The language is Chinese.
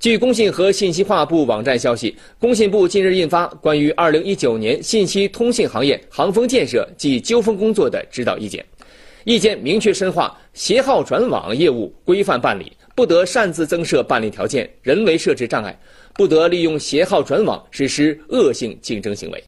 据工信和信息化部网站消息工信部近日印发关于二零一九年信息通信行业行风建设及纠纷工作的指导意见。意见明确深化携号转网业务规范办理不得擅自增设办理条件人为设置障碍不得利用携号转网实施恶性竞争行为。